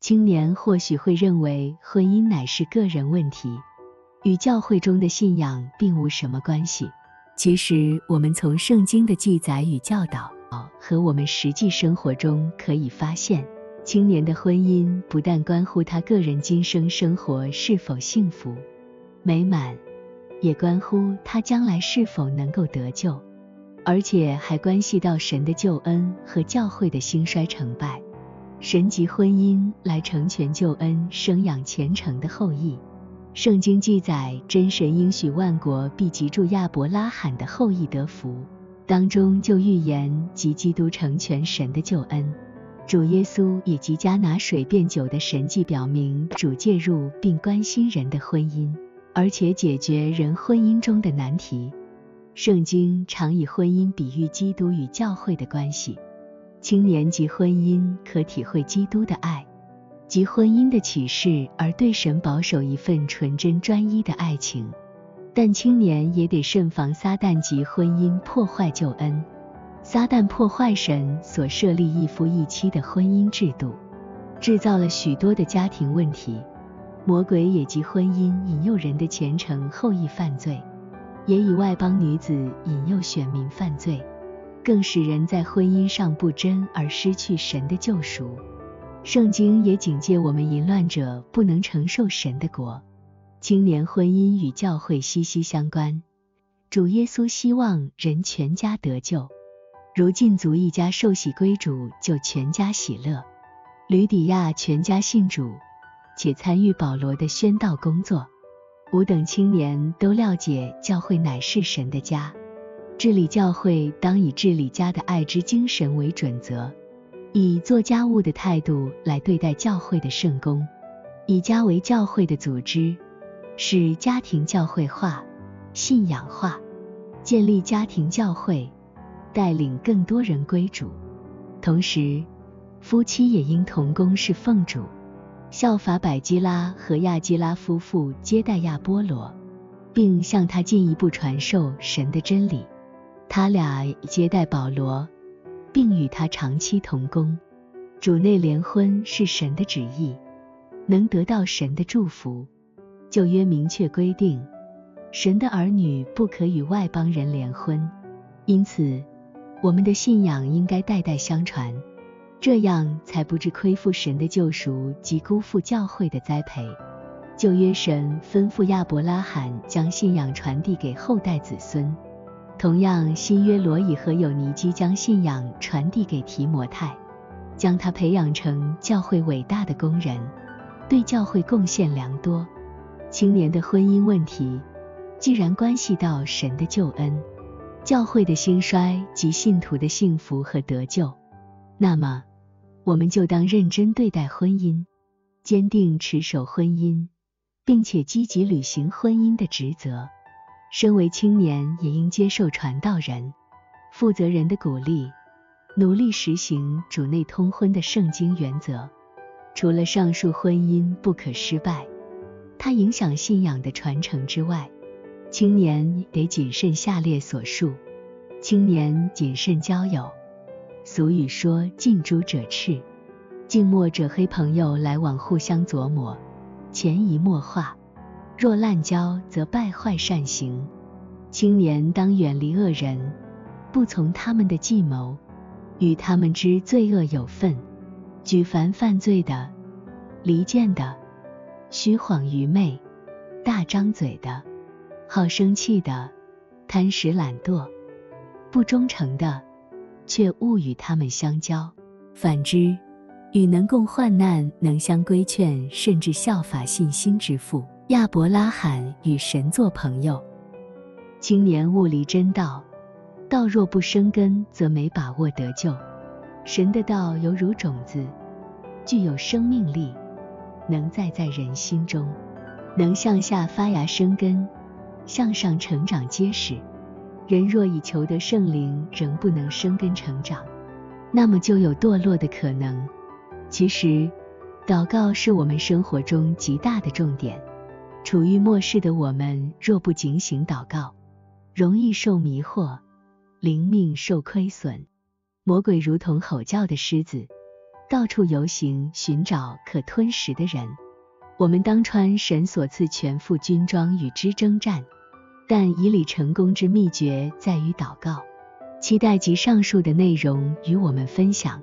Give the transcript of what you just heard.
青年或许会认为婚姻乃是个人问题，与教会中的信仰并无什么关系。其实，我们从圣经的记载与教导和我们实际生活中可以发现，青年的婚姻不但关乎他个人今生生活是否幸福美满，也关乎他将来是否能够得救，而且还关系到神的救恩和教会的兴衰成败。神藉婚姻来成全救恩，生养虔诚的后裔。圣经记载，真神应许万国必借着亚伯拉罕的后裔得福，当中就预言及基督成全神的救恩。主耶稣也藉迦拿水变酒的神迹表明，主介入并关心人的婚姻，而且解决人婚姻中的难题。圣经常以婚姻比喻基督与教会的关系。青年及婚姻可体会基督的爱。及婚姻的启示，而对神保守一份纯真专一的爱情。但青年也得慎防撒旦及婚姻破坏救恩。撒旦破坏神所设立一夫一妻的婚姻制度，制造了许多的家庭问题。魔鬼也及婚姻引诱人的虔诚后裔犯罪，也以外邦女子引诱选民犯罪，更使人在婚姻上不贞而失去神的救赎。圣经也警戒我们淫乱者不能承受神的国。青年婚姻与教会息息相关。主耶稣希望人全家得救，如禁足一家受洗归主，就全家喜乐。吕底亚全家信主，且参与保罗的宣道工作。吾等青年都了解教会乃是神的家，治理教会当以治理家的爱之精神为准则。以做家务的态度来对待教会的圣工，以家为教会的组织，使家庭教会化、信仰化，建立家庭教会，带领更多人归主。同时，夫妻也应同工是奉主，效法百基拉和亚基拉夫妇接待亚波罗，并向他进一步传授神的真理。他俩接待保罗。并与他长期同工，主内联婚是神的旨意，能得到神的祝福。旧约明确规定，神的儿女不可与外邦人联婚，因此我们的信仰应该代代相传，这样才不致亏负神的救赎及辜负教会的栽培。旧约神吩咐亚伯拉罕将信仰传递给后代子孙。同样，新约罗以和友尼基将信仰传递给提摩太，将他培养成教会伟大的工人，对教会贡献良多。青年的婚姻问题，既然关系到神的救恩、教会的兴衰及信徒的幸福和得救，那么我们就当认真对待婚姻，坚定持守婚姻，并且积极履行婚姻的职责。身为青年，也应接受传道人、负责人的鼓励，努力实行主内通婚的圣经原则。除了上述婚姻不可失败，它影响信仰的传承之外，青年得谨慎下列所述：青年谨慎交友。俗语说：“近朱者赤，近墨者黑。”朋友来往互相琢磨，潜移默化。若滥交，则败坏善行。青年当远离恶人，不从他们的计谋，与他们之罪恶有份。举凡犯罪的、离间的、虚谎愚昧、大张嘴的、好生气的、贪食懒惰、不忠诚的，却勿与他们相交。反之，与能共患难、能相规劝，甚至效法信心之父。亚伯拉罕与神做朋友，青年悟离真道，道若不生根，则没把握得救。神的道犹如种子，具有生命力，能栽在人心中，能向下发芽生根，向上成长结实。人若以求得圣灵，仍不能生根成长，那么就有堕落的可能。其实，祷告是我们生活中极大的重点。处于末世的我们，若不警醒祷告，容易受迷惑，灵命受亏损。魔鬼如同吼叫的狮子，到处游行，寻找可吞食的人。我们当穿神所赐全副军装与之征战，但以理成功之秘诀在于祷告。期待及上述的内容与我们分享。